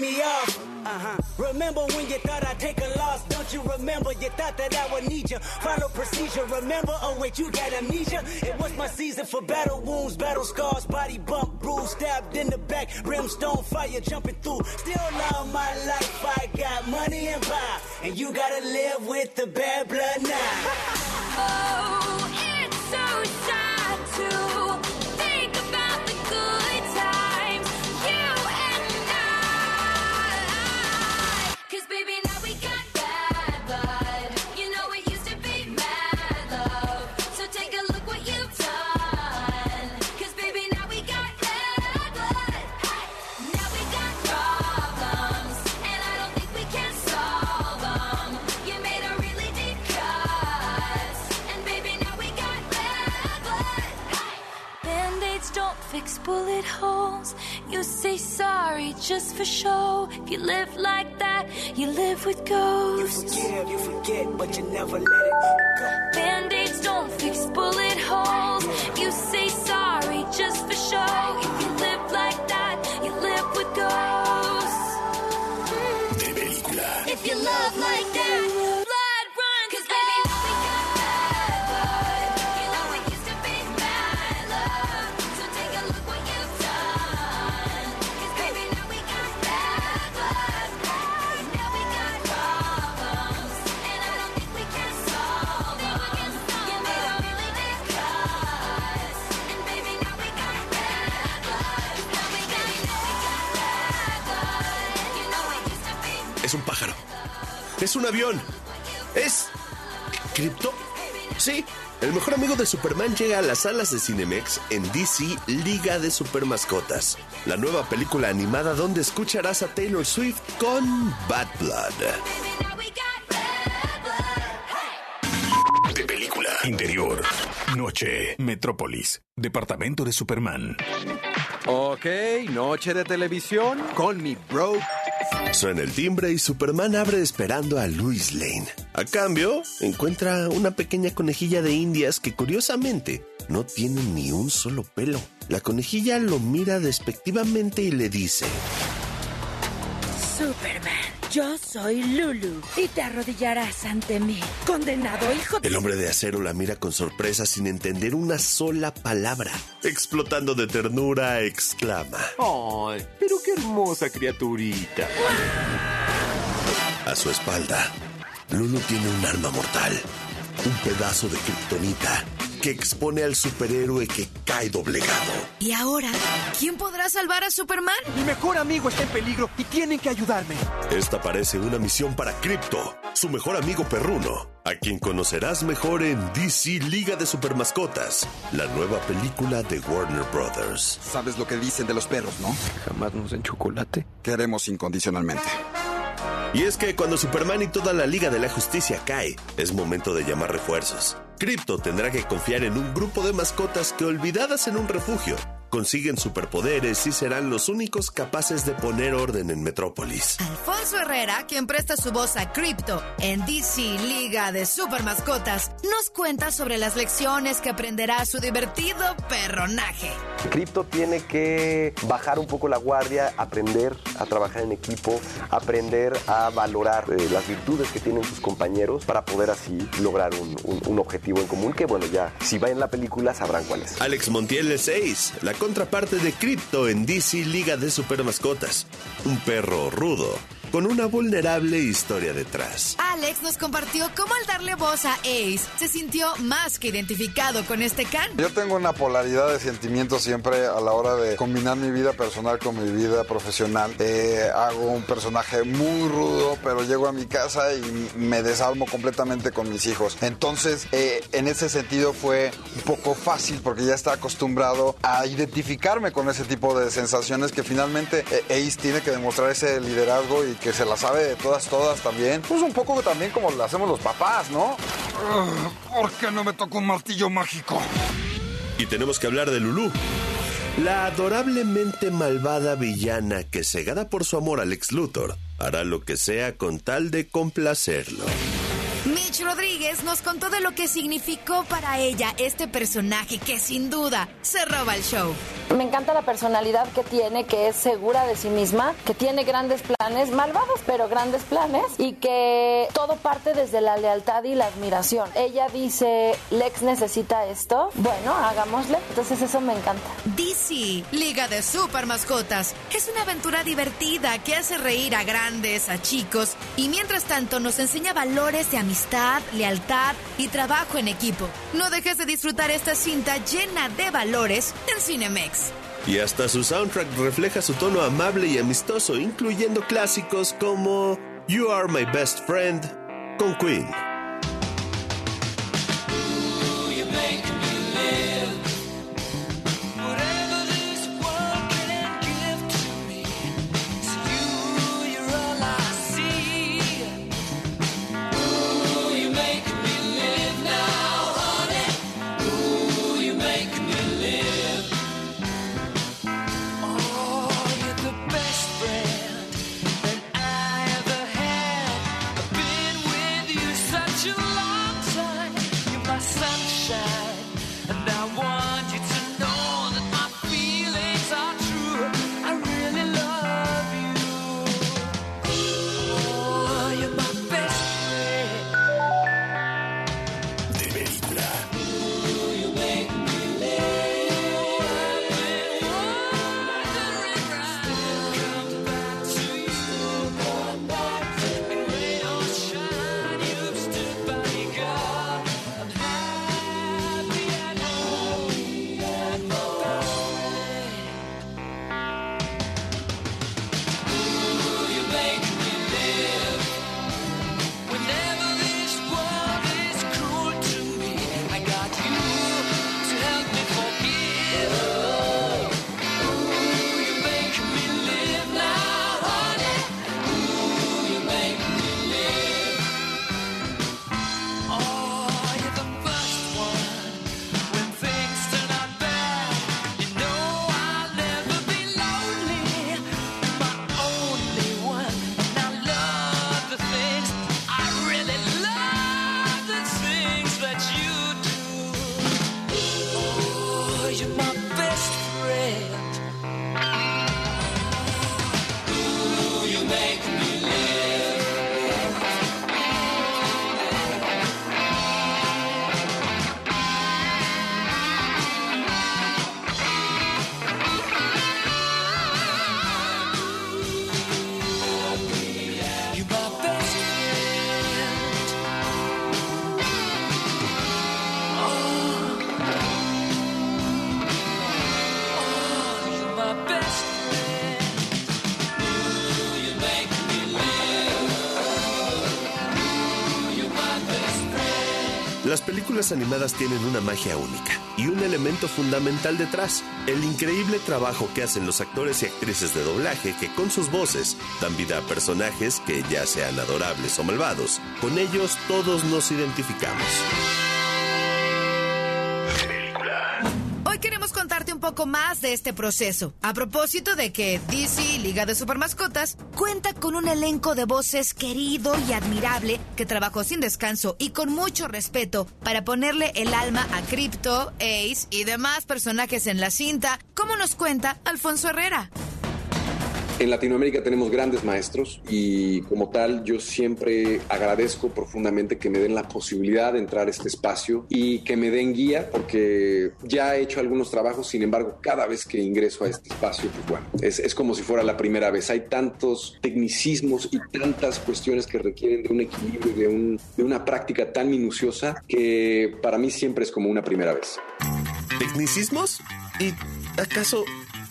me off. Uh-huh. Remember when you thought I'd take a loss? Don't you remember? You thought that I would need you. Follow procedure. Remember? Oh wait, you got amnesia. It was my season for battle wounds, battle scars, body bump, bruise, stabbed in the back, brimstone fire jumping through. Still love my life. I got money and power, and you gotta live with the bad blood now. Oh, bullet holes. You say sorry just for show. If you live like that, you live with ghosts. You forgive, you forget, but you never let it go. Band-aids don't fix bullet holes. You say Es un avión. Es. ¿Cripto? Sí. El mejor amigo de Superman llega a las salas de Cinemex en DC Liga de Supermascotas. La nueva película animada donde escucharás a Taylor Swift con Bad Blood. De película. Interior. Noche. Metrópolis. Departamento de Superman. Ok, noche de televisión con mi bro. Suena el timbre y Superman abre esperando a Lois Lane. A cambio, encuentra una pequeña conejilla de indias que curiosamente no tiene ni un solo pelo. La conejilla lo mira despectivamente y le dice... Yo soy Lulu y te arrodillarás ante mí, condenado hijo de... El hombre de acero la mira con sorpresa sin entender una sola palabra. Explotando de ternura, exclama. Ay, pero qué hermosa criaturita. A su espalda, Lulu tiene un arma mortal. Un pedazo de kriptonita que expone al superhéroe que cae doblegado. ¿Y ahora? ¿Quién podrá salvar a Superman? Mi mejor amigo está en peligro y tienen que ayudarme. Esta parece una misión para Crypto, su mejor amigo perruno, a quien conocerás mejor en DC Liga de Supermascotas, la nueva película de Warner Brothers. ¿Sabes lo que dicen de los perros, no? Jamás nos den chocolate. Queremos incondicionalmente. Y es que cuando Superman y toda la Liga de la Justicia cae, es momento de llamar refuerzos. Crypto tendrá que confiar en un grupo de mascotas que olvidadas en un refugio, consiguen superpoderes y serán los únicos capaces de poner orden en Metrópolis. Alfonso Herrera, quien presta su voz a Crypto en DC Liga de Super Mascotas, nos cuenta sobre las lecciones que aprenderá su divertido perronaje. Crypto tiene que bajar un poco la guardia, aprender a trabajar en equipo, aprender a valorar eh, las virtudes que tienen sus compañeros para poder así lograr un, un- un objetivo en común que, bueno, ya si va en la película sabrán cuál es. Alex Montiel el 6, la contraparte de Crypto en DC Liga de Supermascotas. Un perro rudo, con una vulnerable historia detrás. Alex nos compartió cómo al darle voz a Ace se sintió más que identificado con este can. Yo tengo una polaridad de sentimientos siempre a la hora de combinar mi vida personal con mi vida profesional. Eh, hago un personaje muy rudo, pero llego a mi casa y me desarmo completamente con mis hijos. Entonces, eh, en ese sentido fue un poco fácil porque ya está acostumbrado a identificarme con ese tipo de sensaciones que finalmente eh, Ace tiene que demostrar ese liderazgo y que se la sabe de todas, todas también. Pues un poco también como lo hacemos los papás, ¿no? ¿Por qué no me tocó un martillo mágico? Y tenemos que hablar de Lulu. La adorablemente malvada villana que, cegada por su amor al ex Luthor, hará lo que sea con tal de complacerlo. Mitch Rodríguez nos contó de lo que significó para ella este personaje que sin duda se roba el show. Me encanta la personalidad que tiene, que es segura de sí misma, que tiene grandes planes, malvados pero grandes planes, y que todo parte desde la lealtad y la admiración. Ella dice, Lex necesita esto, bueno, hagámosle. Entonces eso me encanta. DC, Liga de Super Mascotas, es una aventura divertida que hace reír a grandes, a chicos, y mientras tanto nos enseña valores de amistad, lealtad y trabajo en equipo. No dejes de disfrutar esta cinta llena de valores en Cinemex. Y hasta su soundtrack refleja su tono amable y amistoso, incluyendo clásicos como You Are My Best Friend con Queen. Películas animadas tienen una magia única y un elemento fundamental detrás, el increíble trabajo que hacen los actores y actrices de doblaje que con sus voces dan vida a personajes que ya sean adorables o malvados. Con ellos todos nos identificamos. Más de este proceso. A propósito de que DC, Liga de Supermascotas, cuenta con un elenco de voces querido y admirable que trabajó sin descanso y con mucho respeto para ponerle el alma a Crypto, Ace y demás personajes en la cinta, como nos cuenta Alfonso Herrera. En Latinoamérica tenemos grandes maestros y como tal yo siempre agradezco profundamente que me den la posibilidad de entrar a este espacio y que me den guía porque ya he hecho algunos trabajos, sin embargo cada vez que ingreso a este espacio, pues bueno, es, es como si fuera la primera vez. Hay tantos tecnicismos y tantas cuestiones que requieren de un equilibrio, y de, un, de una práctica tan minuciosa que para mí siempre es como una primera vez. ¿Tecnicismos? ¿Y acaso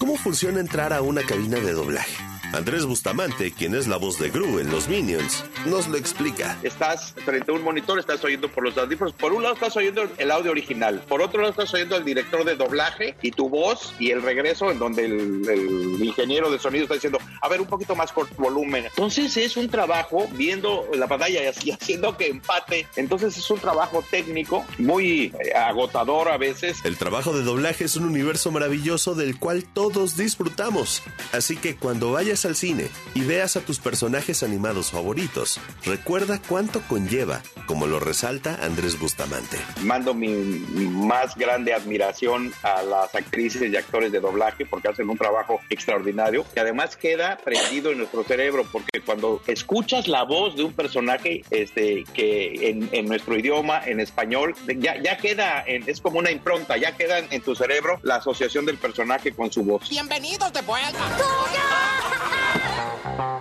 cómo funciona entrar a una cabina de doblaje? Andrés Bustamante, quien es la voz de Gru en Los Minions, nos lo explica. Estás frente a un monitor, estás oyendo por los audífonos. Por un lado estás oyendo el audio original, por otro lado estás oyendo al director de doblaje y tu voz y el regreso en donde el, el ingeniero de sonido está diciendo, a ver, un poquito más con volumen. Entonces es un trabajo viendo la pantalla y haciendo que empate. Entonces es un trabajo técnico muy eh, agotador a veces. El trabajo de doblaje es un universo maravilloso del cual todos disfrutamos. Así que cuando vayas vayas al cine y veas a tus personajes animados favoritos, recuerda cuánto conlleva, como lo resalta Andrés Bustamante. Mando mi más grande admiración a las actrices y actores de doblaje porque hacen un trabajo extraordinario que además queda prendido en nuestro cerebro porque cuando escuchas la voz de un personaje este, que en, en nuestro idioma, en español, ya, ya queda, en- es como una impronta, ya queda en, en tu cerebro la asociación del personaje con su voz. Bienvenidos de vuelta.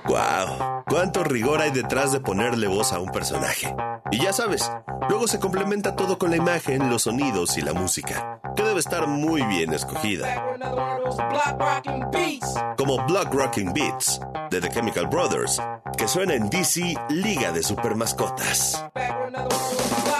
¡Wow! ¿Cuánto rigor hay detrás de ponerle voz a un personaje? Y ya sabes, luego se complementa todo con la imagen, los sonidos y la música, que debe estar muy bien escogida. Como Block Rocking Beats de The Chemical Brothers, que suena en DC Liga de Supermascotas. Back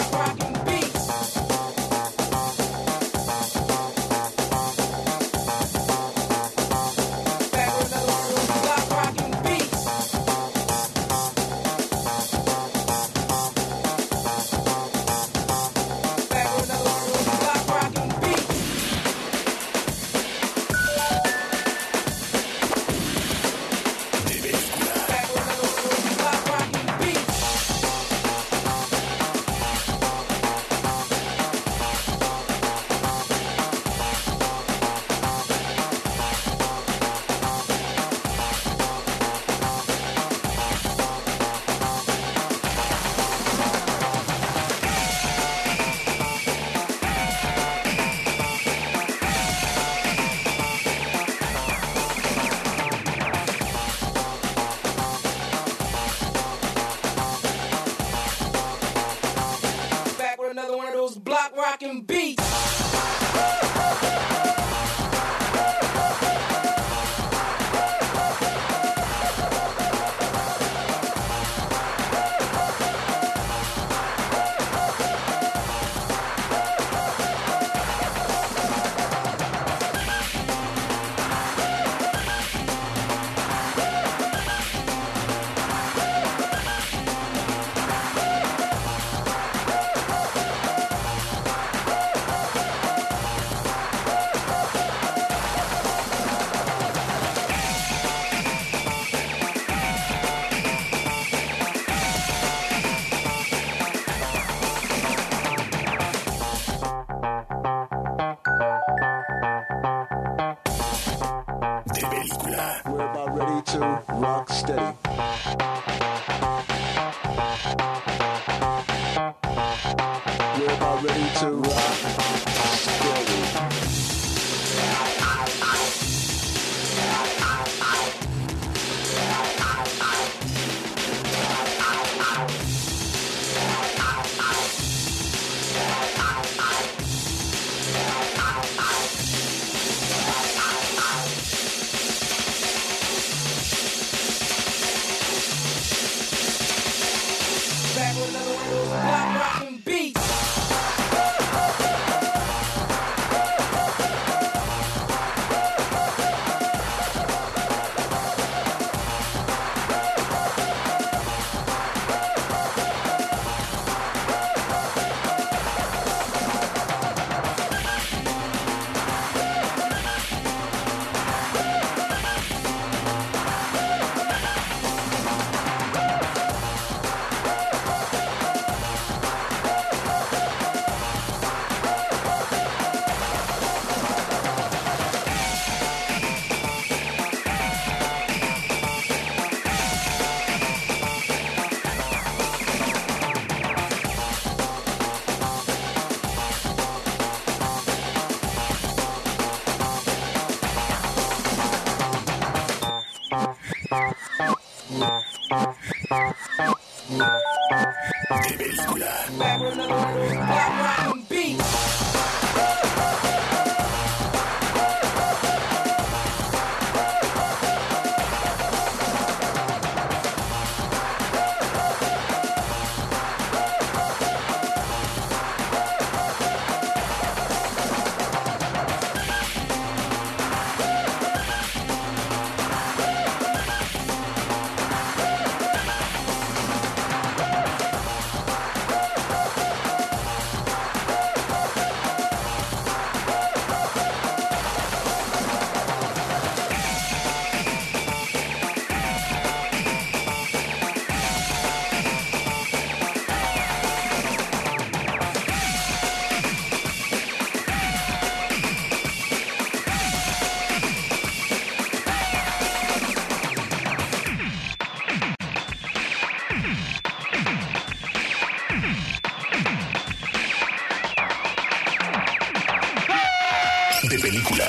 Película.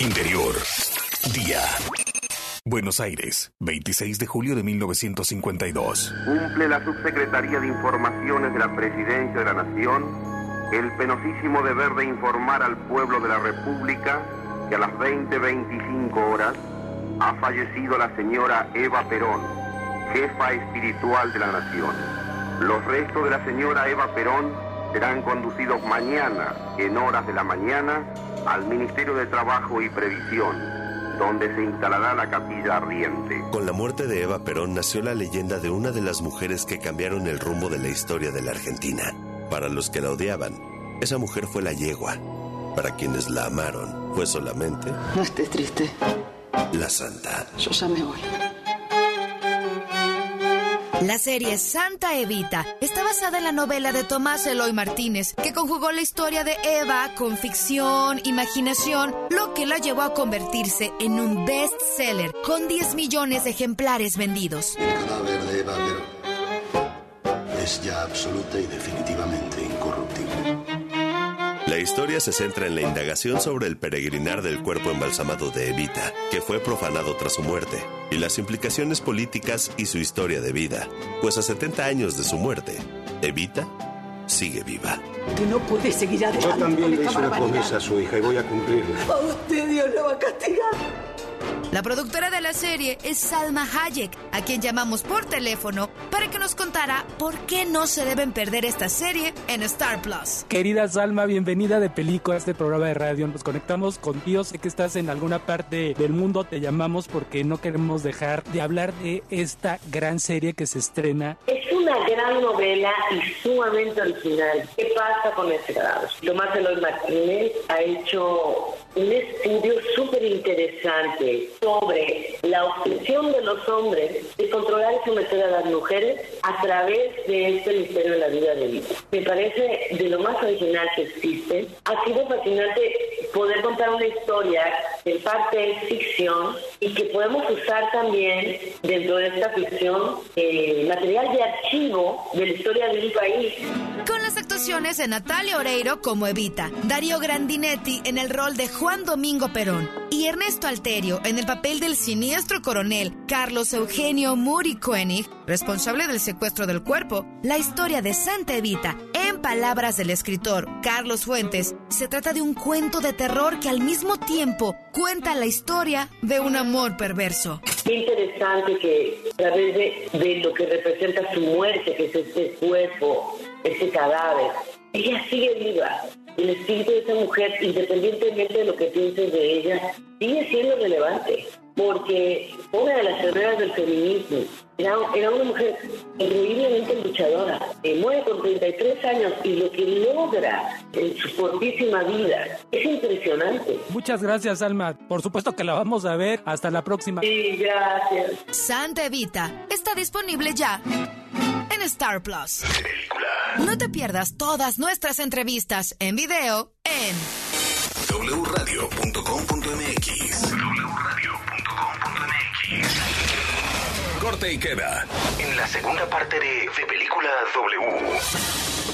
Interior. Día. Buenos Aires, 26 de julio de 1952. Cumple la Subsecretaría de Informaciones de la Presidencia de la Nación el penosísimo deber de informar al pueblo de la República que a las 20.25 horas ha fallecido la señora Eva Perón, jefa espiritual de la Nación. Los restos de la señora Eva Perón serán conducidos mañana, en horas de la mañana, al Ministerio de Trabajo y Previsión donde se instalará la capilla ardiente. Con la muerte de Eva Perón nació la leyenda de una de las mujeres que cambiaron el rumbo de la historia de la Argentina. Para los que la odiaban, esa mujer fue la yegua. Para quienes la amaron, fue solamente No estés triste. la santa. Yo ya me voy. La serie Santa Evita está basada en la novela de Tomás Eloy Martínez, que conjugó la historia de Eva con ficción, imaginación, lo que la llevó a convertirse en un bestseller con 10 millones de ejemplares vendidos. El cadáver de Eva Perón es ya absoluta y definitivamente. La historia se centra en la indagación sobre el peregrinar del cuerpo embalsamado de Evita, que fue profanado tras su muerte, y las implicaciones políticas y su historia de vida, pues a 70 años de su muerte, Evita sigue viva. Tú no puedes seguir adelante. Yo también le hice una promesa a su hija y voy a cumplirla. A usted Dios lo va a castigar. La productora de la serie es Salma Hayek, a quien llamamos por teléfono para que nos contara por qué no se deben perder esta serie en Star Plus. Querida Salma, bienvenida de Pelico a este programa de radio. Nos conectamos contigo. Sé que estás en alguna parte del mundo. Te llamamos porque no queremos dejar de hablar de esta gran serie que se estrena. Es una gran novela y sumamente original. ¿Qué pasa con este cadáver? Tomás Eloy Martínez ha hecho un estudio súper interesante sobre la obsesión de los hombres de controlar y someter a las mujeres a través de este misterio de la vida de vida. Me parece de lo más original que existe. Ha sido fascinante poder contar una historia que en parte es ficción y que podemos usar también dentro de esta ficción eh, material de archivo de la historia de un país. Con las actuaciones de Natalia Oreiro como Evita, Darío Grandinetti en el rol de Juan Domingo Perón y Ernesto Alterio en el papel del siniestro coronel Carlos Eugenio Muri Koenig, responsable del secuestro del cuerpo, la historia de Santa Evita, en palabras del escritor Carlos Fuentes, se trata de un cuento de terror que al mismo tiempo cuenta la historia de un amor perverso. Qué interesante que a través de, de lo que representa su muerte, que es este cuerpo, este cadáver, ella sigue viva. El espíritu de esa mujer, independientemente de lo que pienses de ella, sigue siendo relevante. Porque una de las guerreras del feminismo era, era una mujer increíblemente luchadora. Eh, muere con 33 años y lo que logra en su cortísima vida es impresionante. Muchas gracias, Salma. Por supuesto que la vamos a ver. Hasta la próxima. Sí, gracias. Santa Evita está disponible ya en Star Plus. No te pierdas todas nuestras entrevistas en video en wradio.com.mx Corte y queda. En la segunda parte de, de Película W.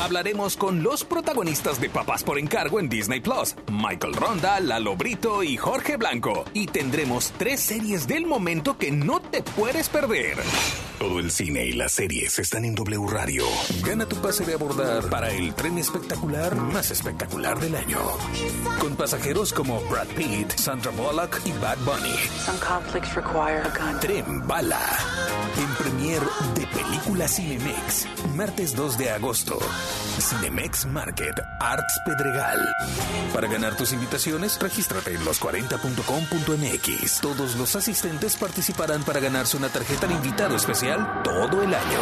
Hablaremos con los protagonistas de Papás por Encargo en Disney Plus: Michael Ronda, Lalo Brito y Jorge Blanco. Y tendremos tres series del momento que no te puedes perder. Todo el cine y las series están en W Radio. Gana tu pase de abordar para el tren espectacular más espectacular del año. Con pasajeros como Brad Pitt, Sandra Bullock y Bad Bunny. Some conflicts require a gun. Tren Bala. En premier de Película Cinemex. Martes 2 de agosto. Cinemex Market. Arts Pedregal. Para ganar tus invitaciones, regístrate en los40.com.mx. Todos los asistentes participarán para ganarse una tarjeta de invitado especial todo el año.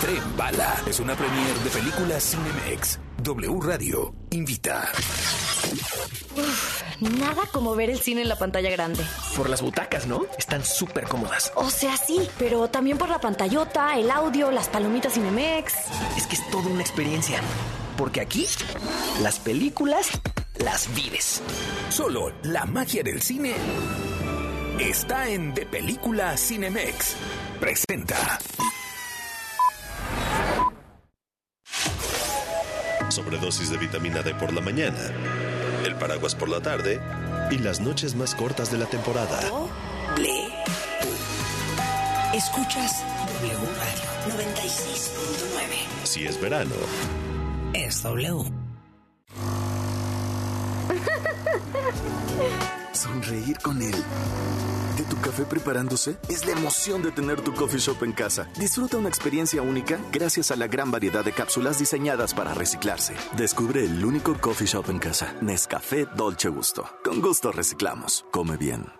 Tren Bala es una premier de Película Cinemex. W Radio invita. Uf, nada como ver el cine en la pantalla grande. Por las butacas, ¿no? Están súper cómodas. O sea, sí, pero también por la pantallota, el audio, las palomitas Cinemex. Es que es toda una experiencia. Porque aquí, las películas las vives. Solo la magia del cine está en De Película Cinemex. Presenta. Sobredosis de vitamina D por la mañana. El paraguas por la tarde y las noches más cortas de la temporada. W. Escuchas W Radio 96.9. Si es verano, Es W. Sonreír con él. ¿De tu café preparándose? Es la emoción de tener tu coffee shop en casa. Disfruta una experiencia única gracias a la gran variedad de cápsulas diseñadas para reciclarse. Descubre el único coffee shop en casa. Nescafé Dolce Gusto. Con gusto reciclamos. Come bien.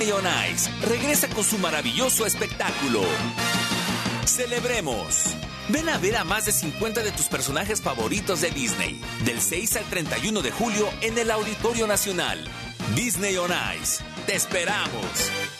Disney on Ice regresa con su maravilloso espectáculo. Celebremos. Ven a ver a más de 50 de tus personajes favoritos de Disney, del 6 al 31 de julio en el Auditorio Nacional. Disney on Ice. Te esperamos.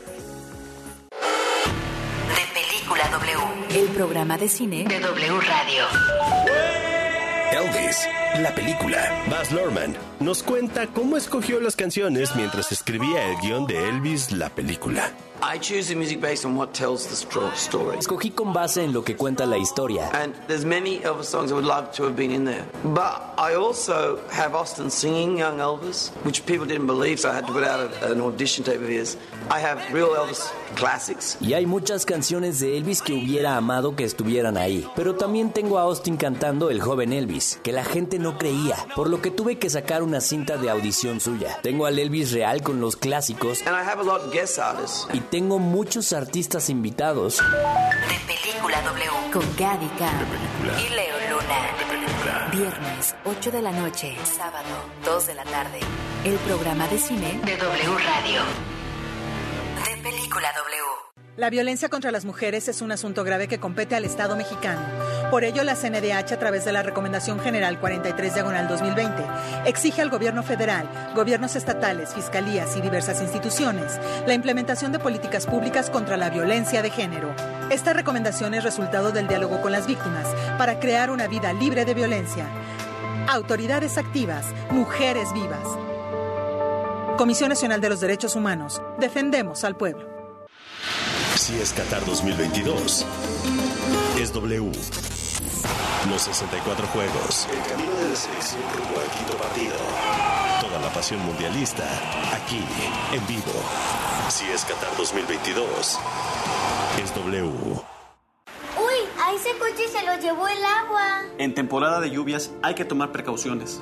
El programa de cine de W Radio. Elvis, la película. Baz Luhrmann nos cuenta cómo escogió las canciones mientras escribía el guion de Elvis, la película. I choose the music based on what tells the story. Escogí con base en lo que cuenta la historia. And there's many Elvis songs I would love to have been in there. But I also have Austin singing Young Elvis, which people didn't believe, so I had to put out a- an audition tape of his. I have real Elvis classics. Y hay muchas canciones de Elvis que hubiera amado que estuvieran ahí. Pero también tengo a Austin cantando El joven Elvis, que la gente no creía, por lo que tuve que sacar una cinta de audición suya. Tengo al Elvis real con los clásicos And I have a lot of guest artists. y tengo muchos artistas invitados. De Película W. Con Gaby Khan y Leo Luna. Viernes, 8 de la noche. Sábado, 2 de la tarde. El programa de cine de W Radio. De Película W. La violencia contra las mujeres es un asunto grave que compete al Estado mexicano. Por ello, la CNDH, a través de la Recomendación General 43 Diagonal 2020, exige al Gobierno federal, gobiernos estatales, fiscalías y diversas instituciones la implementación de políticas públicas contra la violencia de género. Esta recomendación es resultado del diálogo con las víctimas para crear una vida libre de violencia. Autoridades activas, mujeres vivas. Comisión Nacional de los Derechos Humanos. Defendemos al pueblo. Si es Qatar 2022, es W. Los 64 juegos. El camino de la selección rumbo al quinto partido. Toda la pasión mundialista, aquí, en vivo. Si es Qatar 2022, es W. Uy, a ese coche se lo llevó el agua. En temporada de lluvias hay que tomar precauciones.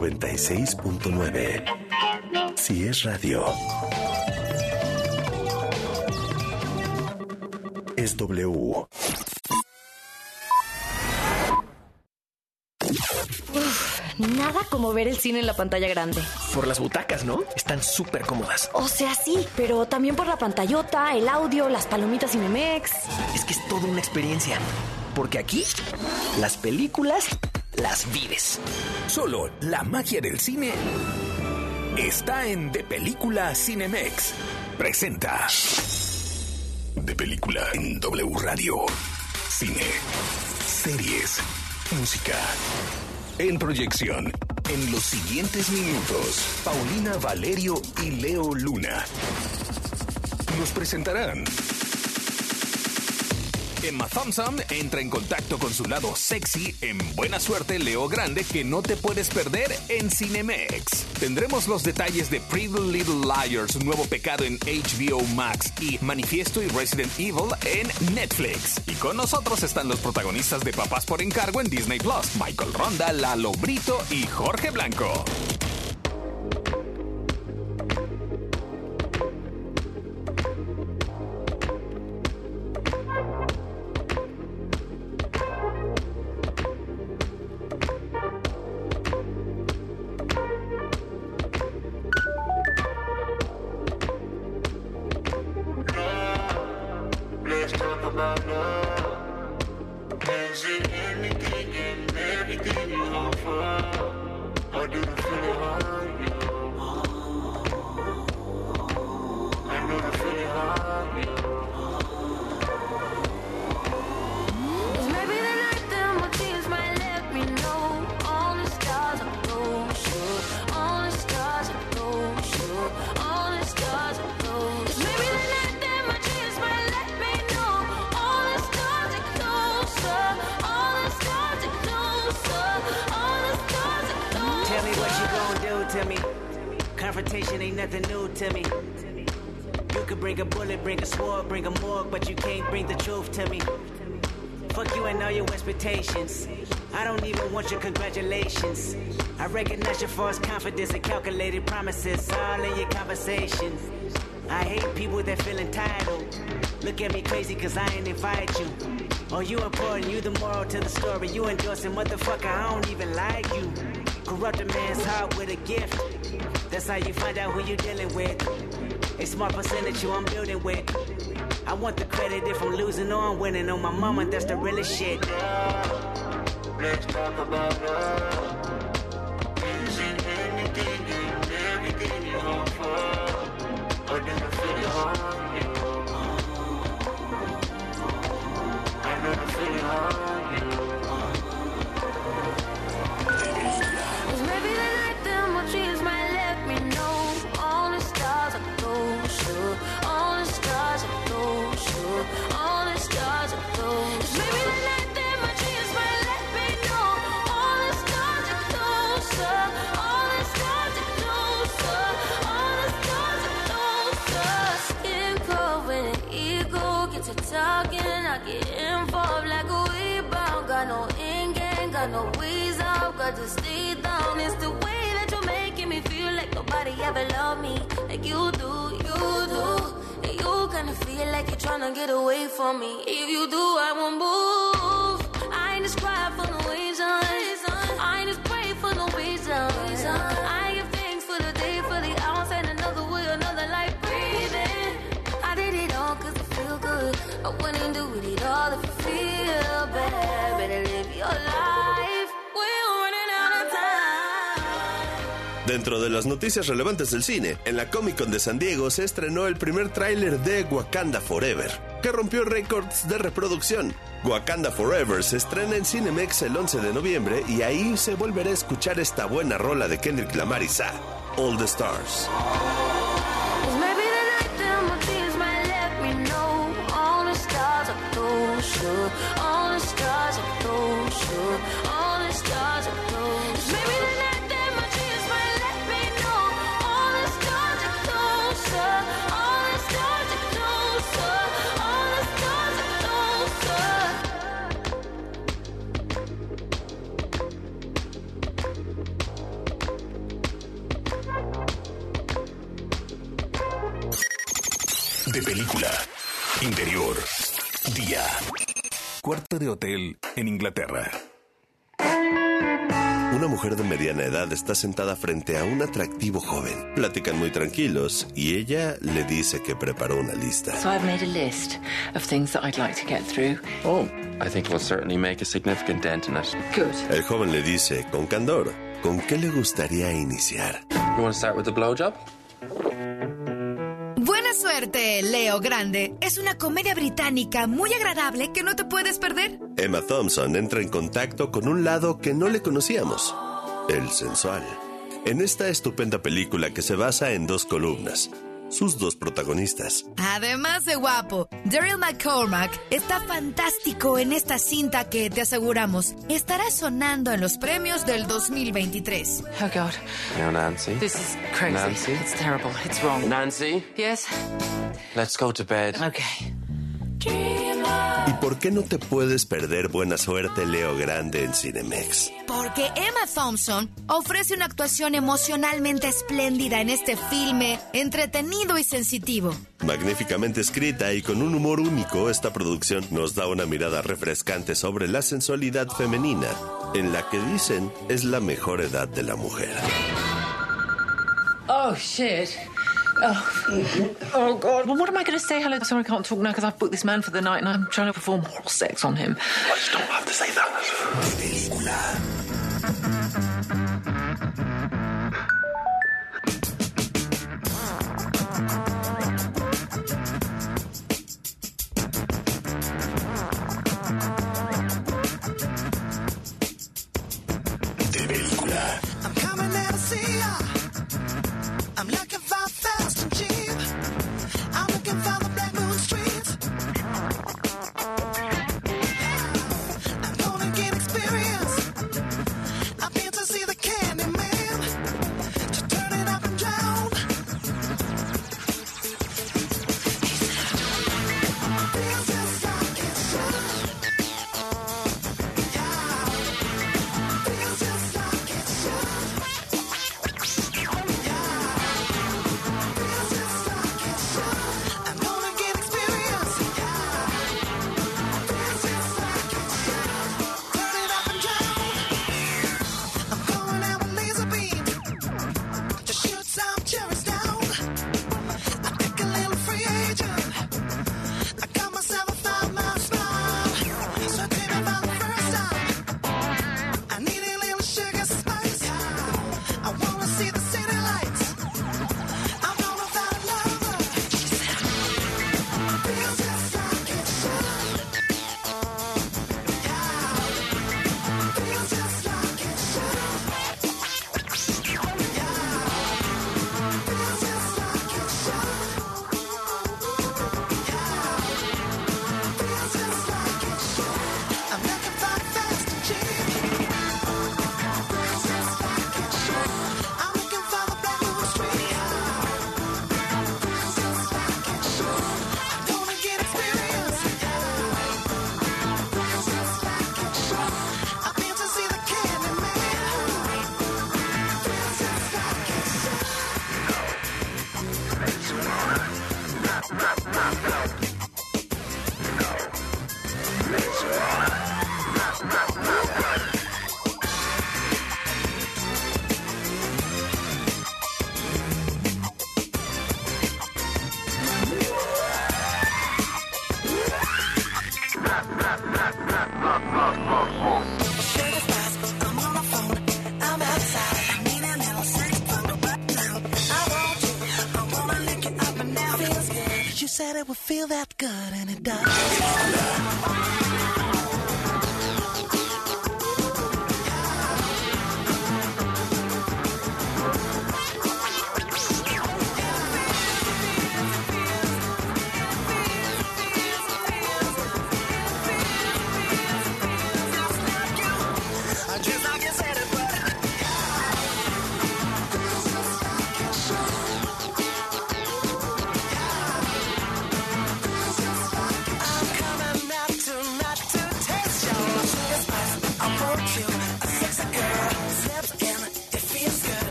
96.9. Si es radio, es W. Uf, Nada como ver el cine en la pantalla grande. Por las butacas, ¿no? Están súper cómodas. O sea, sí, pero también por la pantallota, el audio, las palomitas Cinemex. Es que es toda una experiencia. Porque aquí, las películas las vives. Solo la magia del cine está en De Película Cinemex. Presenta. De Película en W Radio. Cine. Series. Música. En proyección. En los siguientes minutos, Paulina Valerio y Leo Luna nos presentarán Emma Thompson entra en contacto con su lado sexy en Buena Suerte Leo Grande que no te puedes perder en Cinemex. Tendremos los detalles de Pretty Little Liars, nuevo pecado en HBO Max y Manifiesto y Resident Evil en Netflix. Y con nosotros están los protagonistas de Papás por encargo en Disney Plus, Michael Ronda, Lalo Brito y Jorge Blanco. Confidence and calculated promises all in your conversation. I hate people that feel entitled. Look at me crazy cause I ain't invite you. Oh, you important, you the moral to the story. You endorsing, motherfucker, I don't even like you. Corrupt a man's heart with a gift. That's how you find out who you're dealing with. A smart percentage you I'm building with. I want the credit if I'm losing or I'm winning. On my mama, that's the realest shit. Let's talk about love. I just stay down. It's the way that you're making me feel like nobody ever loved me like you do, you do. And you kinda feel like you're trying to get away from me. If you do, I won't move. I ain't just cry for no Dentro de las noticias relevantes del cine, en la Comic Con de San Diego se estrenó el primer tráiler de Wakanda Forever, que rompió récords de reproducción. Wakanda Forever se estrena en Cinemex el 11 de noviembre y ahí se volverá a escuchar esta buena rola de Kendrick Lamar y Sa, All the Stars. De película. Interior. Día. Cuarto de hotel en Inglaterra. una mujer de mediana edad está sentada frente a un atractivo joven. Platican muy tranquilos y ella le dice que preparó una lista. So I've made a list of things that I'd like to get through. Oh, I think we'll certainly make a significant dent in it. Good. El joven le dice, con candor, ¿con qué le gustaría iniciar? You want to start with the blowjob? Suerte, Leo Grande. Es una comedia británica muy agradable que no te puedes perder. Emma Thompson entra en contacto con un lado que no le conocíamos, el sensual. En esta estupenda película que se basa en dos columnas, sus dos protagonistas. Además de guapo, Daryl McCormack está fantástico en esta cinta que te aseguramos estará sonando en los premios del 2023. Oh, God. Now, Nancy. This is crazy. Nancy? It's terrible. It's wrong. Nancy, Yes? let's go to bed. Okay. ¿Y por qué no te puedes perder buena suerte, Leo Grande, en Cinemex? Porque Emma Thompson ofrece una actuación emocionalmente espléndida en este filme, entretenido y sensitivo. Magníficamente escrita y con un humor único, esta producción nos da una mirada refrescante sobre la sensualidad femenina, en la que dicen es la mejor edad de la mujer. Oh, shit. Oh. oh, God. Well, what am I going to say? Hello, sorry, I can't talk now because I've booked this man for the night and I'm trying to perform oral sex on him. I just don't have to say that. I'm coming out to see ya. I'm looking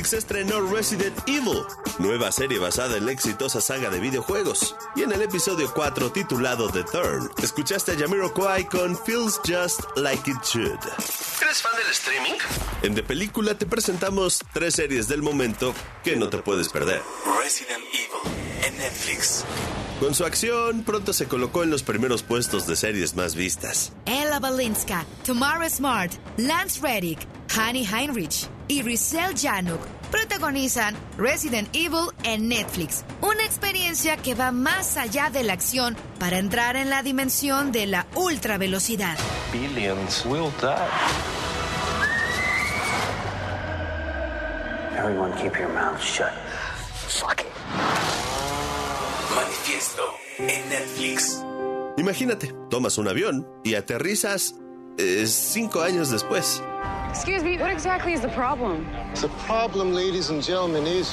Netflix estrenó Resident Evil, nueva serie basada en la exitosa saga de videojuegos. Y en el episodio 4 titulado The Turn, escuchaste a Jamiroquai con Feels Just Like It Should. ¿Eres fan del streaming? En De Película te presentamos tres series del momento que no te puedes perder. Resident Evil en Netflix. Con su acción, pronto se colocó en los primeros puestos de series más vistas. Ella Balinska, Tamara Smart, Lance Reddick, Honey Heinrich y Rizel Januk protagonizan Resident Evil en Netflix, una experiencia que va más allá de la acción para entrar en la dimensión de la ultra velocidad. Billions will die. Everyone keep your mouth shut. Fuck it. Manifiesto en Netflix. Imagínate, tomas un avión y aterrizas eh, cinco años después. Excuse me, what exactly is the problem? The problem, ladies and gentlemen, is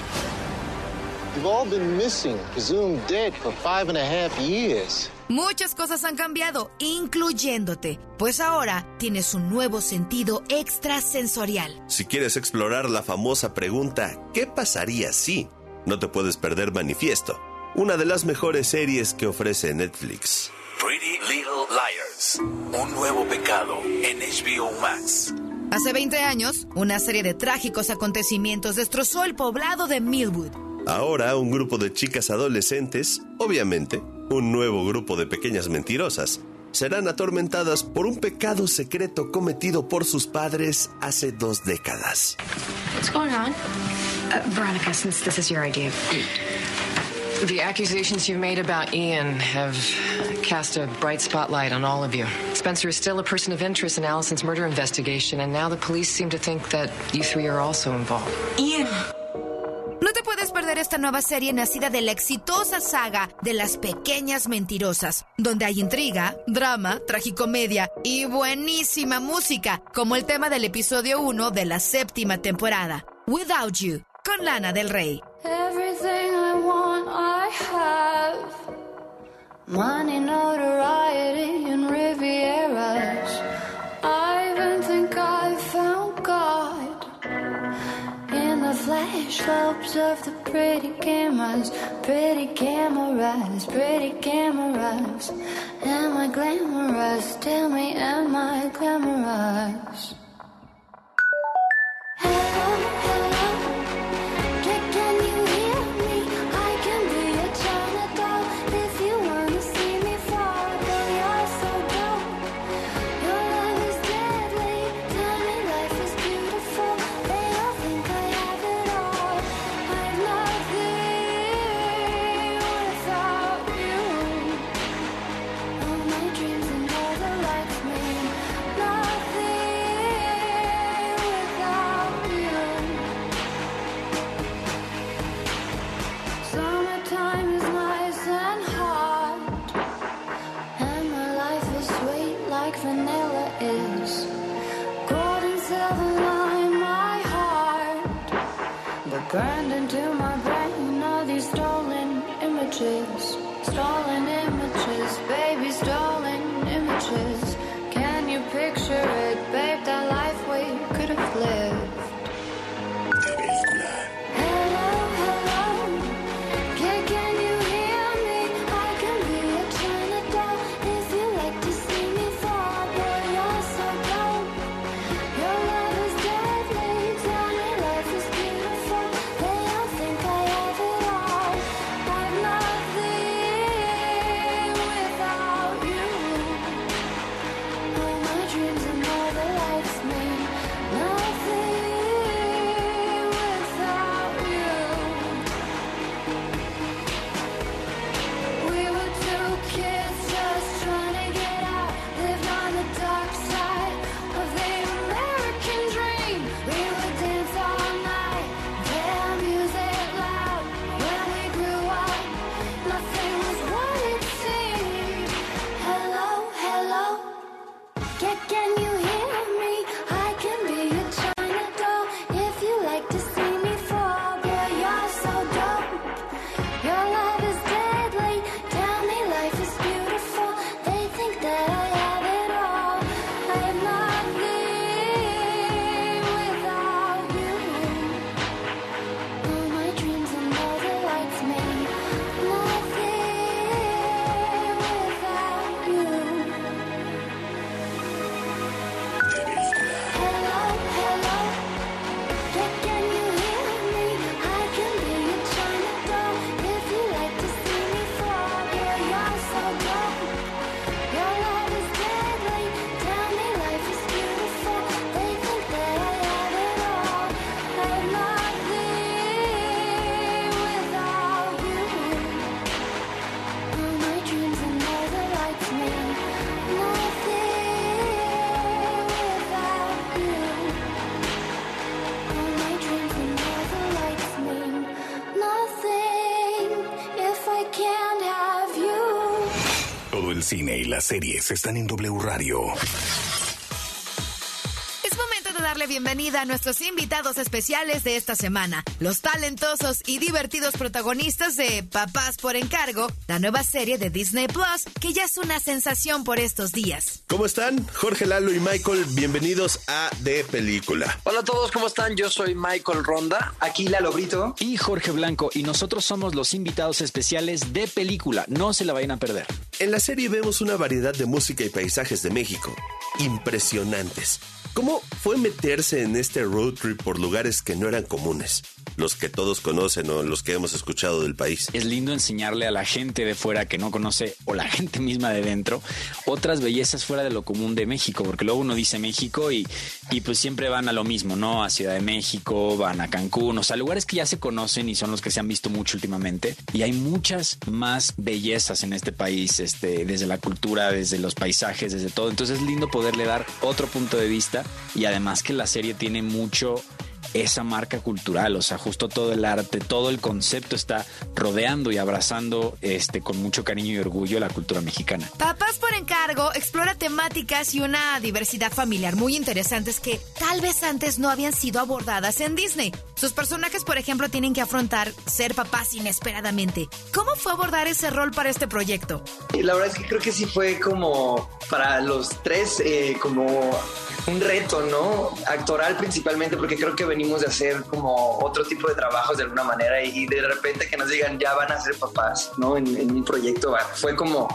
you've all been missing, presumed dead for five and a half years. Muchas cosas han cambiado, incluyéndote, pues ahora tienes un nuevo sentido extrasensorial. Si quieres explorar la famosa pregunta ¿qué pasaría si? No te puedes perder Manifiesto, una de las mejores series que ofrece Netflix. Pretty Little Liars. Un nuevo pecado en HBO Max. Hace 20 años, una serie de trágicos acontecimientos destrozó el poblado de Millwood. Ahora un grupo de chicas adolescentes, obviamente, un nuevo grupo de pequeñas mentirosas, serán atormentadas por un pecado secreto cometido por sus padres hace dos décadas. What's going on? Uh, Veronica, since this is your idea, the accusations you've made about Ian have cast a bright spotlight on all of you. Spencer is still a person of interest in Allison's murder investigation, and now the police seem to think that you three are also involved. Ian. No te puedes perder esta nueva serie nacida de la exitosa saga de las pequeñas mentirosas, donde hay intriga, drama, tragicomedia y buenísima música, como el tema del episodio 1 de la séptima temporada, Without You, con Lana del Rey. Everything I want, I have. Money, notoriety, and Rivieras. I even think I found God. In the flash slopes of the pretty cameras, pretty cameras, pretty cameras. Am I glamorous? Tell me, am I glamorous? Hello, hello. Están en W Radio. Bienvenida a nuestros invitados especiales de esta semana, los talentosos y divertidos protagonistas de Papás por Encargo, la nueva serie de Disney Plus, que ya es una sensación por estos días. ¿Cómo están? Jorge Lalo y Michael, bienvenidos a De Película. Hola a todos, ¿cómo están? Yo soy Michael Ronda. Aquí Lalo Brito. Y Jorge Blanco, y nosotros somos los invitados especiales de película. No se la vayan a perder. En la serie vemos una variedad de música y paisajes de México. Impresionantes. ¿Cómo fue meterse en este road trip por lugares que no eran comunes? Los que todos conocen o los que hemos escuchado del país. Es lindo enseñarle a la gente de fuera que no conoce o la gente misma de dentro otras bellezas fuera de lo común de México, porque luego uno dice México y, y pues siempre van a lo mismo, ¿no? A Ciudad de México, van a Cancún, o sea, lugares que ya se conocen y son los que se han visto mucho últimamente. Y hay muchas más bellezas en este país, este, desde la cultura, desde los paisajes, desde todo. Entonces es lindo poderle dar otro punto de vista y además que la serie tiene mucho esa marca cultural, o sea, justo todo el arte, todo el concepto está rodeando y abrazando este con mucho cariño y orgullo la cultura mexicana. Papás por encargo explora temáticas y una diversidad familiar muy interesantes que tal vez antes no habían sido abordadas en Disney. Sus personajes, por ejemplo, tienen que afrontar ser papás inesperadamente. ¿Cómo fue abordar ese rol para este proyecto? La verdad es que creo que sí fue como para los tres eh, como un reto, ¿no? Actoral principalmente, porque creo que venimos de hacer como otro tipo de trabajos de alguna manera y, de repente que nos digan ya van a ser papás, ¿no? En, en un proyecto, fue como,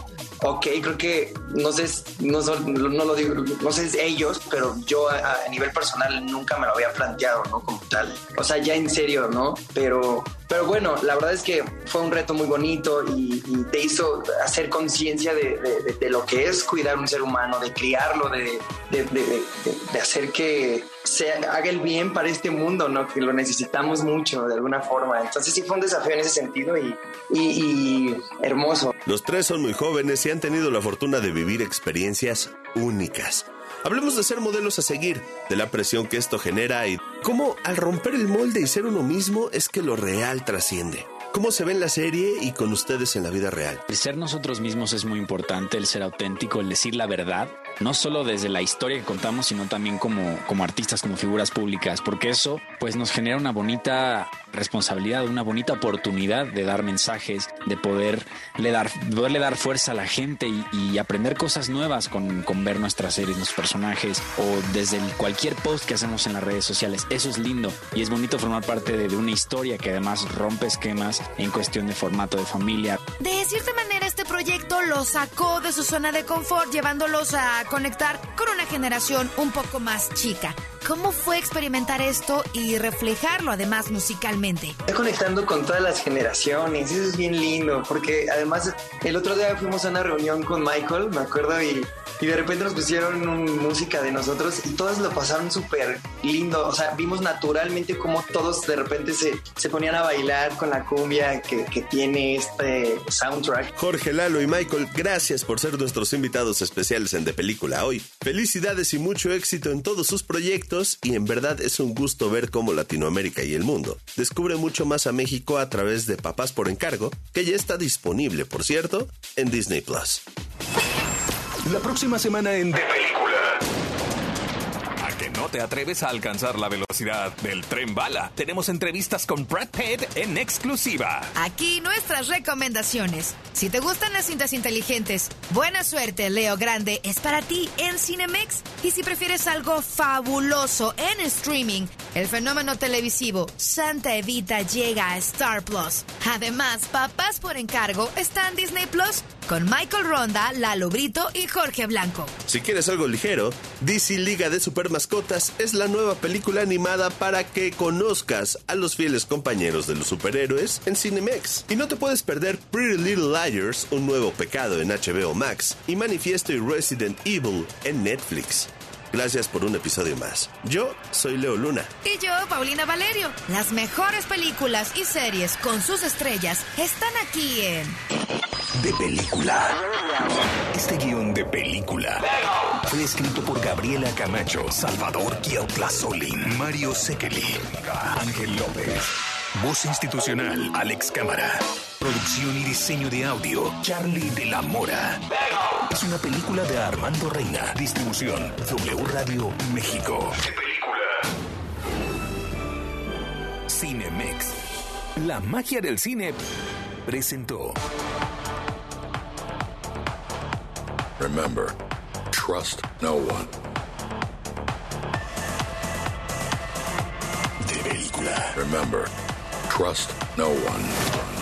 ok, creo que no sé, no, no lo digo, no sé ellos, pero yo a, nivel personal nunca me lo había planteado, ¿no? Como tal. O sea, ya en serio, ¿no? Pero, pero bueno, la verdad es que fue un reto muy bonito y, te hizo hacer conciencia de, de, de, lo que es cuidar un ser humano, de criarlo, de, de hacer que se haga el bien para este mundo, ¿no? Que lo necesitamos mucho de alguna forma. Entonces sí fue un desafío en ese sentido y, y, y hermoso. Los tres son muy jóvenes y han tenido la fortuna de vivir experiencias únicas. Hablemos de ser modelos a seguir, de la presión que esto genera y cómo al romper el molde y ser uno mismo es que lo real trasciende. ¿Cómo se ve en la serie y con ustedes en la vida real? El ser nosotros mismos es muy importante, el ser auténtico, el decir la verdad, no solo desde la historia que contamos, sino también como, como artistas, como figuras públicas, porque eso pues nos genera una bonita responsabilidad, una bonita oportunidad de dar mensajes, de poderle dar, poderle dar fuerza a la gente y, aprender cosas nuevas con, con, ver nuestras series, nuestros personajes o desde cualquier post que hacemos en las redes sociales. Eso es lindo y es bonito formar parte de, de una historia que además rompe esquemas en cuestión de formato de familia. De cierta manera este proyecto los sacó de su zona de confort llevándolos a conectar con una generación un poco más chica. ¿Cómo fue experimentar esto y reflejarlo además musicalmente? Está conectando con todas las generaciones, eso es bien lindo, porque además el otro día fuimos a una reunión con Michael, me acuerdo, y, y de repente nos pusieron un, música de nosotros y todos lo pasaron súper lindo, o sea, vimos naturalmente cómo todos de repente se, se ponían a bailar con la cumbia que, que tiene este soundtrack. Jorge, Lalo y Michael, gracias por ser nuestros invitados especiales en De Película hoy. Felicidades y mucho éxito en todos sus proyectos y en verdad es un gusto ver cómo Latinoamérica y el mundo descubre mucho más a México a través de Papás por Encargo, que ya está disponible, por cierto, en Disney Plus. La próxima semana en De Película. ¿A que no te atreves a alcanzar la velocidad del tren bala? Tenemos entrevistas con Brad Pitt en exclusiva. Aquí nuestras recomendaciones. Si te gustan las cintas inteligentes, buena suerte, Leo Grande es para ti en Cinemex. Y si prefieres algo fabuloso en streaming, el fenómeno televisivo Santa Evita llega a Star Plus. Además, Papás por encargo está en Disney Plus con Michael Ronda, Lalo Brito y Jorge Blanco. Si quieres algo ligero, DC Liga de Super Mascotas es la nueva película animada para que conozcas a los fieles compañeros de los superhéroes en Cinemex. Y no te puedes perder Pretty Little Liars, un nuevo pecado en HBO Max, y Manifiesto y Resident Evil en Netflix. Gracias por un episodio más. Yo soy Leo Luna. Y yo, Paulina Valerio. Las mejores películas y series con sus estrellas están aquí en... De película. Este guion de película fue escrito por Gabriela Camacho, Salvador Solín, Mario Sekeli, Ángel López. Voz institucional, Alex Cámara. Producción y diseño de audio, Charlie de la Mora. Es una película de Armando Reina. Distribución, W Radio México. Cinemex. La magia del cine presentó. Remember, trust no one. De película. Remember, trust no one.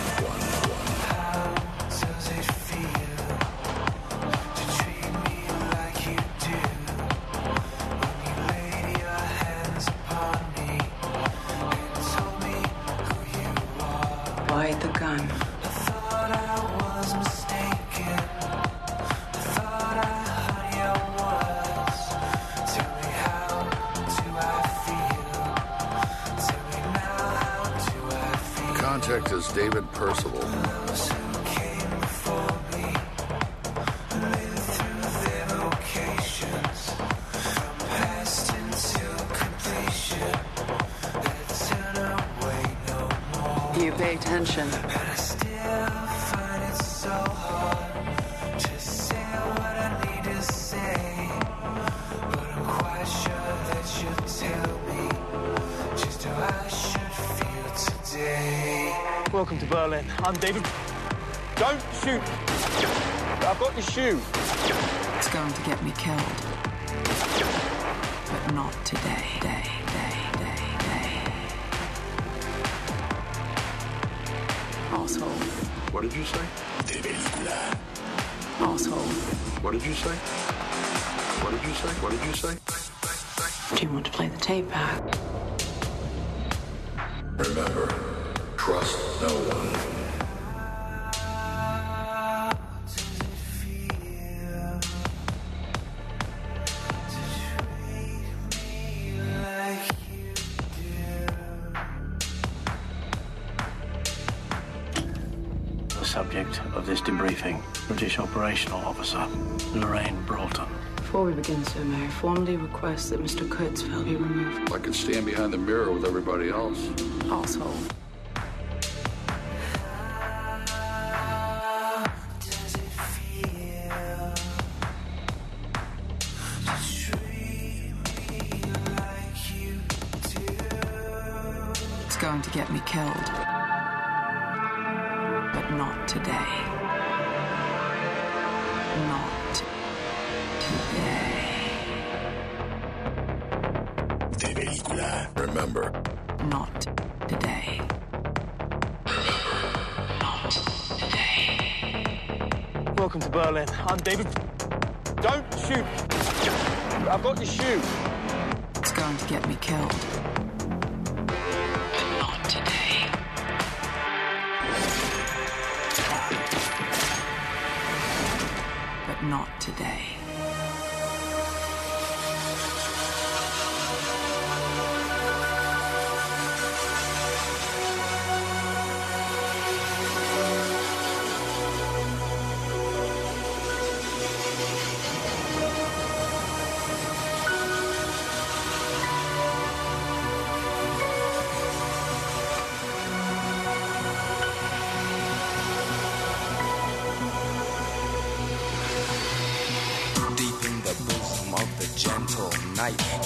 Is David Percival. Shoot. I've got your shoe. It's going to get me killed. But not today. Day, day, day, day. Asshole. What did you say? Asshole. What did you say? What did you say? What did you say? Do you want to play the tape back? Subject of this debriefing, British operational officer Lorraine Broughton. Before we begin, sir, may I formally request that Mr. Kurtzfeld be removed? I can stand behind the mirror with everybody else. Asshole. It's going to get me killed. But not today. Película. Remember, Not today. Welcome to Berlin. I'm David. Don't shoot. I've got your shoe. It's going to get me killed. But not today. But not today.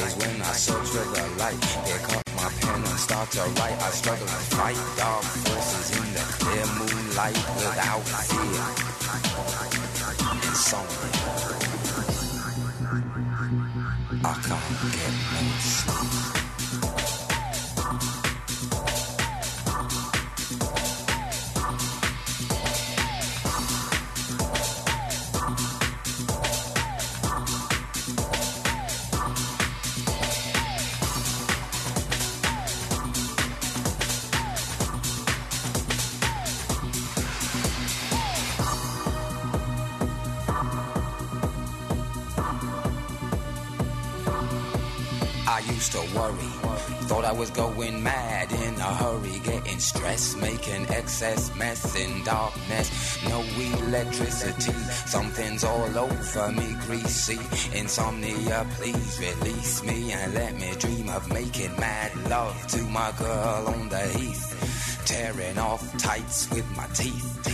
Is when I search for the light. Pick up my pen and start to write. I struggle to fight dark forces in the clear moonlight without fear. Insomnia. I can't get no sleep. I used to worry. Thought I was going mad in a hurry, getting stressed, making excess mess in darkness. No electricity, something's all over me, greasy. Insomnia, please release me and let me dream of making mad love to my girl on the heath. tearing off tights with my teeth.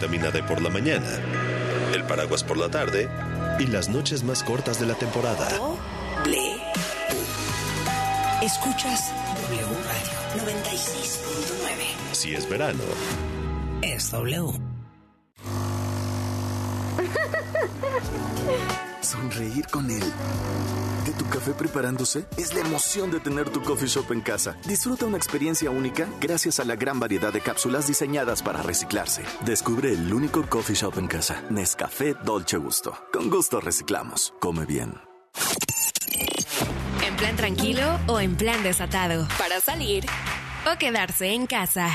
Vitamina D por la mañana, el paraguas por la tarde y las noches más cortas de la temporada. Escuchas W Radio 96.9. Si es verano, Es W. Sonreír café preparándose es la emoción de tener tu coffee shop en casa. Disfruta una experiencia única gracias a la gran variedad de cápsulas diseñadas para reciclarse. Descubre el único coffee shop en casa. Nescafé Dolce Gusto. Con gusto reciclamos. Come bien. En plan tranquilo o en plan desatado. Para salir o quedarse en casa.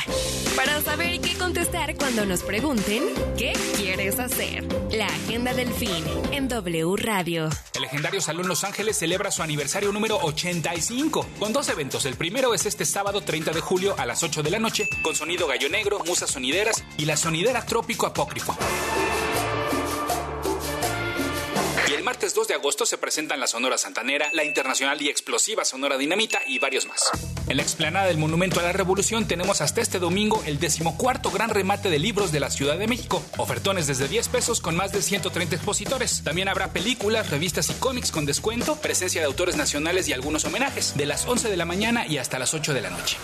Para saber qué contestar cuando nos pregunten qué quieres hacer. La agenda del fin en W Radio. El legendario Salón Los Ángeles celebra su aniversario número 85, con dos eventos. El primero es este sábado 30 de julio a las 8 de la noche, con sonido gallo negro, musas sonideras y la sonidera Trópico Apócrifo. Martes 2 de agosto se presentan la Sonora Santanera, la internacional y explosiva Sonora Dinamita y varios más. En la explanada del Monumento a la Revolución tenemos hasta este domingo el decimocuarto gran remate de libros de la Ciudad de México. Ofertones desde 10 pesos con más de 130 expositores. También habrá películas, revistas y cómics con descuento, presencia de autores nacionales y algunos homenajes, de las 11 de la mañana y hasta las 8 de la noche.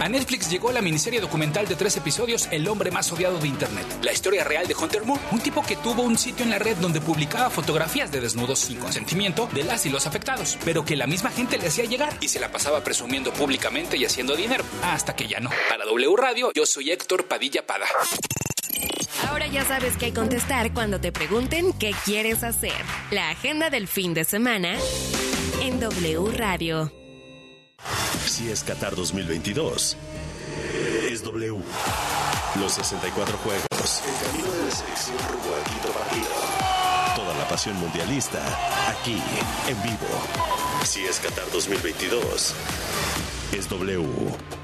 A Netflix llegó la miniserie documental de tres episodios El hombre más odiado de Internet. La historia real de Hunter Moore, un tipo que tuvo un sitio en la red donde publicaba fotografías de desnudos sin consentimiento de las y los afectados, pero que la misma gente le hacía llegar y se la pasaba presumiendo públicamente y haciendo dinero, hasta que ya no. Para W Radio, yo soy Héctor Padilla Pada. Ahora ya sabes qué contestar cuando te pregunten qué quieres hacer. La agenda del fin de semana en W Radio. Si es Qatar 2022, es W. Los 64 juegos, el camino de la selección rumbo al quinto partido. Toda la pasión mundialista, aquí, en vivo. Si es Qatar 2022, es W.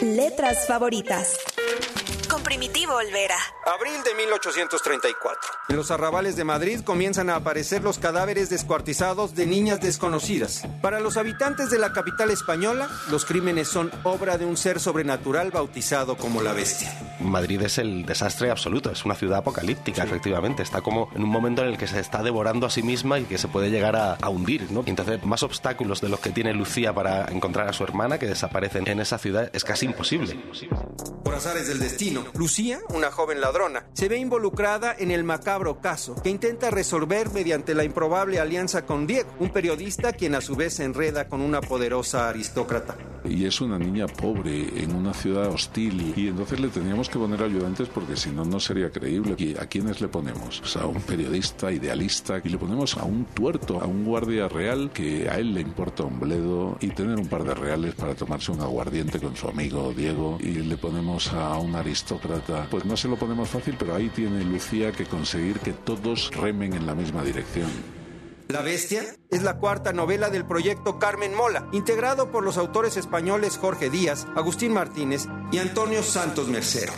Letras favoritas. Con Primitivo Olvera. Abril de 1834. En los arrabales de Madrid comienzan a aparecer los cadáveres descuartizados de niñas desconocidas. Para los habitantes de la capital española, los crímenes son obra de un ser sobrenatural bautizado como la bestia. Madrid es el desastre absoluto, es una ciudad apocalíptica, efectivamente. Está como en un momento en el que se está devorando a sí misma y que se puede llegar a, a hundir, ¿no? Y entonces, más obstáculos de los que tiene Lucía para encontrar a su hermana que desaparecen en esa ciudad es casi imposible. Por azares del destino, Lucía, una joven ladrona, se ve involucrada en el macabro caso que intenta resolver mediante la improbable alianza con Diego, un periodista quien a su vez se enreda con una poderosa aristócrata. Y es una niña pobre en una ciudad hostil y entonces le teníamos que poner ayudantes porque si no, no sería creíble. ¿Y a quiénes le ponemos? Pues a un periodista idealista y le ponemos a un tuerto, a un guardia real que a él le importa un bledo y tener un par de reales para tomarse un aguardiente con su amigo Diego y le ponemos a un aristócrata. Pues no se lo ponemos fácil, pero ahí tiene Lucía que conseguir que todos remen en la misma dirección. La Bestia es la cuarta novela del proyecto Carmen Mola, integrado por los autores españoles Jorge Díaz, Agustín Martínez y Antonio Santos Mercero.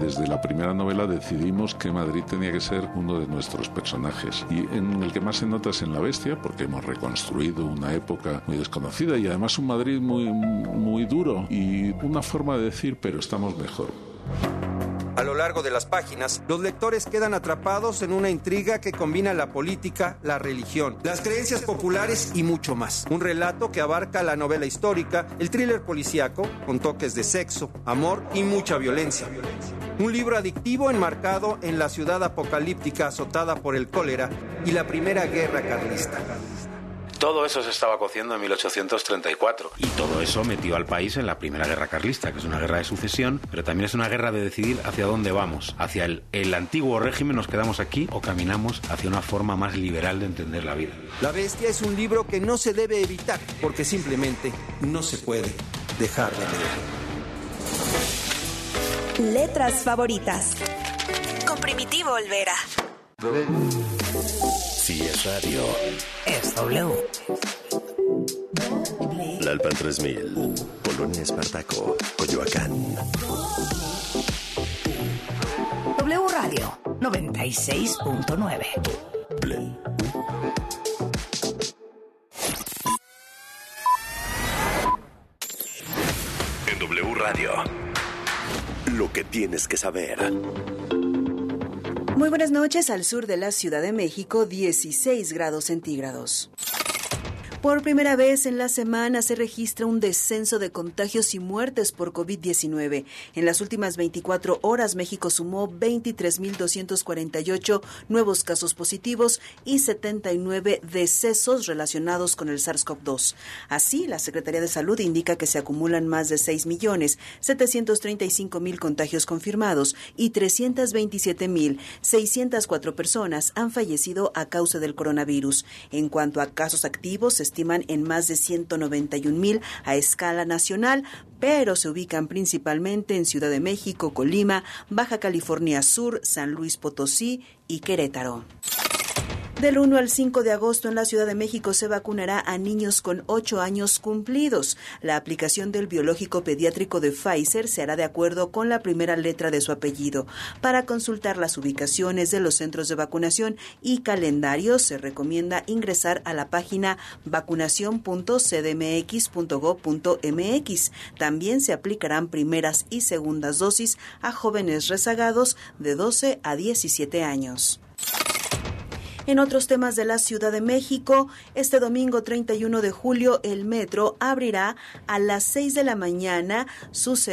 Desde la primera novela decidimos que Madrid tenía que ser uno de nuestros personajes y en el que más se nota es en La Bestia porque hemos reconstruido una época muy desconocida y además un Madrid muy, muy duro y una forma de decir pero estamos mejor. A lo largo de las páginas, los lectores quedan atrapados en una intriga que combina la política, la religión, las creencias populares y mucho más. Un relato que abarca la novela histórica, el thriller policíaco, con toques de sexo, amor y mucha violencia. Un libro adictivo enmarcado en la ciudad apocalíptica azotada por el cólera y la primera guerra carlista. Todo eso se estaba cociendo en 1834. Y todo eso metió al país en la Primera Guerra Carlista, que es una guerra de sucesión, pero también es una guerra de decidir hacia dónde vamos. Hacia el, el antiguo régimen nos quedamos aquí o caminamos hacia una forma más liberal de entender la vida. La Bestia es un libro que no se debe evitar, porque simplemente no se puede dejar de leer. Letras favoritas. Con Primitivo Olvera. Si es radio. Es W. La Alpan 3000. Polonia Espartaco. Coyoacán. W Radio 96.9. En W Radio. Lo que tienes que saber. Muy buenas noches al sur de la Ciudad de México, 16 grados centígrados. Por primera vez en la semana se registra un descenso de contagios y muertes por COVID-19. En las últimas 24 horas, México sumó 23.248 nuevos casos positivos y 79 decesos relacionados con el SARS-CoV-2. Así, la Secretaría de Salud indica que se acumulan más de 6.735.000 contagios confirmados y 327.604 personas han fallecido a causa del coronavirus. En cuanto a casos activos, en más de 191 mil a escala nacional, pero se ubican principalmente en Ciudad de México, Colima, Baja California Sur, San Luis Potosí y Querétaro. Del 1 al 5 de agosto en la Ciudad de México se vacunará a niños con 8 años cumplidos. La aplicación del biológico pediátrico de Pfizer se hará de acuerdo con la primera letra de su apellido. Para consultar las ubicaciones de los centros de vacunación y calendarios se recomienda ingresar a la página vacunación.cdmx.gov.mx. También se aplicarán primeras y segundas dosis a jóvenes rezagados de 12 a 17 años. En otros temas de la Ciudad de México, este domingo 31 de julio el metro abrirá a las 6 de la mañana